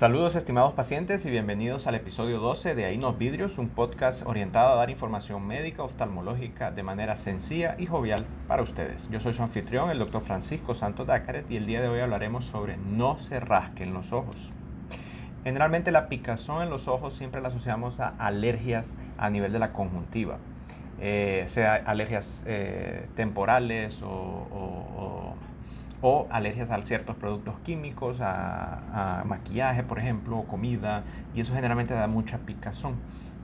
Saludos estimados pacientes y bienvenidos al episodio 12 de Ainos Vidrios, un podcast orientado a dar información médica oftalmológica de manera sencilla y jovial para ustedes. Yo soy su anfitrión, el doctor Francisco Santos Dácaret, y el día de hoy hablaremos sobre no se rasquen los ojos. Generalmente la picazón en los ojos siempre la asociamos a alergias a nivel de la conjuntiva, eh, sea alergias eh, temporales o o alergias a ciertos productos químicos, a, maquillaje, por ejemplo, o comida, y eso generalmente da mucha picazón.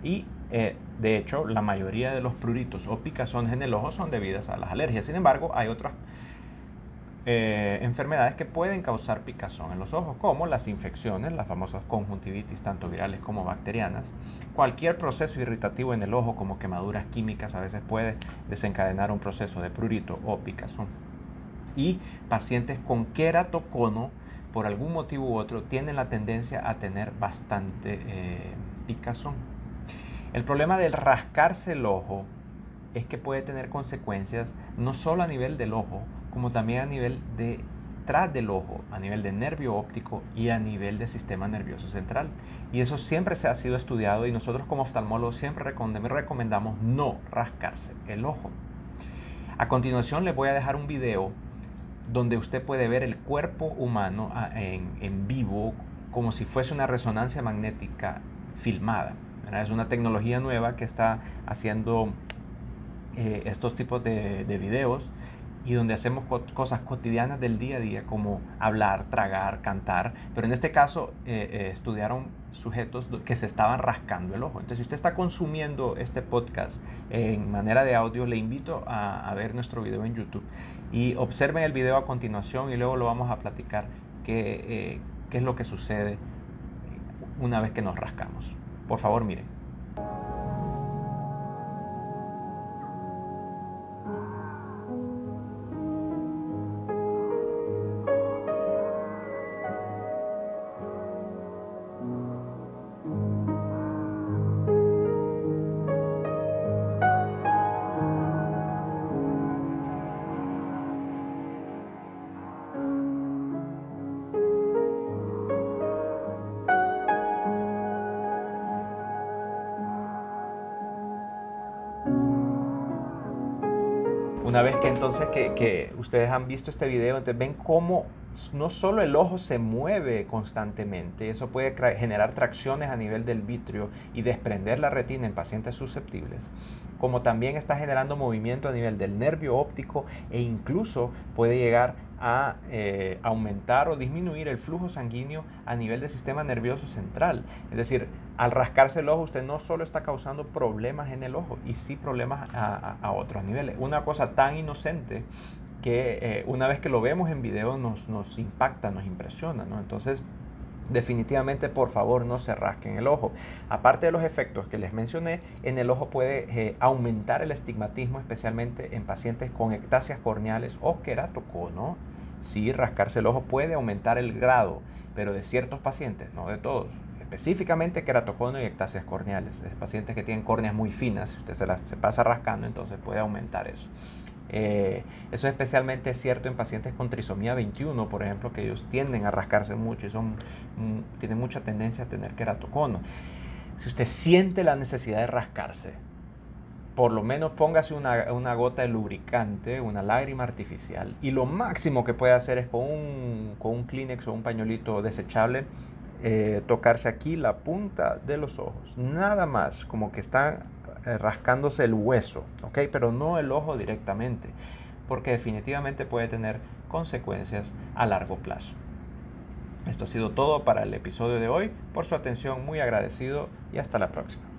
Y eh, de hecho, la mayoría de los pruritos o picazones en el ojo son debidas a las alergias. Sin embargo, hay otras eh, enfermedades que pueden causar picazón en los ojos, como las infecciones, las famosas conjuntivitis, tanto virales como bacterianas. Cualquier proceso irritativo en el ojo, como quemaduras químicas, a veces puede desencadenar un proceso de prurito o picazón y pacientes con queratocono, por algún motivo u otro, tienen la tendencia a tener bastante eh, picazón. El problema del rascarse el ojo es que puede tener consecuencias no solo a nivel del ojo, como también a nivel de tras del ojo, a nivel de nervio óptico y a nivel del sistema nervioso central. Y eso siempre se ha sido estudiado y nosotros como oftalmólogos siempre recomendamos no rascarse el ojo. A continuación les voy a dejar un video donde usted puede ver el cuerpo humano ah, en, vivo como si fuese una resonancia magnética filmada. Es una tecnología nueva que está haciendo eh, estos tipos de, videos y donde hacemos cosas cotidianas del día a día como hablar, tragar, cantar, pero en este caso eh, eh, estudiaron sujetos que se estaban rascando el ojo. Entonces, si usted está consumiendo este podcast en manera de audio, le invito a, ver nuestro video en YouTube y observen el video a continuación y luego lo vamos a platicar qué, eh, qué es lo que sucede una vez que nos rascamos. Por favor, miren. Una vez que entonces que, ustedes han visto este video, entonces ven cómo no solo el ojo se mueve constantemente, eso puede generar tracciones a nivel del vitrio y desprender la retina en pacientes susceptibles, como también está generando movimiento a nivel del nervio óptico e incluso puede llegar a eh, aumentar o disminuir el flujo sanguíneo a nivel del sistema nervioso central. Es decir, al rascarse el ojo usted no solo está causando problemas en el ojo, y sí problemas a, otros niveles. Una cosa tan inocente que eh, una vez que lo vemos en video nos, impacta, nos impresiona. ¿no? Entonces, definitivamente por favor no se rasquen el ojo. Aparte de los efectos que les mencioné, en el ojo puede eh, aumentar el estigmatismo, especialmente en pacientes con ectasias corneales o queratocono. Sí, rascarse el ojo puede aumentar el grado, pero de ciertos pacientes, no de todos. Específicamente queratocono y ectasias corneales. Es pacientes que tienen córneas muy finas, si usted se las se pasa rascando, entonces puede aumentar eso. Eh, eso es especialmente cierto en pacientes con trisomía 21, por ejemplo, que ellos tienden a rascarse mucho y son, mm, tienen mucha tendencia a tener queratocono. Si usted siente la necesidad de rascarse, por lo menos póngase una, una, gota de lubricante, una lágrima artificial, y lo máximo que puede hacer es con un, con un Kleenex o un pañuelito desechable, eh, tocarse aquí la punta de los ojos. Nada más, como que están eh, rascándose el hueso, ¿ok? Pero no el ojo directamente, porque definitivamente puede tener consecuencias a largo plazo. Esto ha sido todo para el episodio de hoy. Por su atención, muy agradecido y hasta la próxima.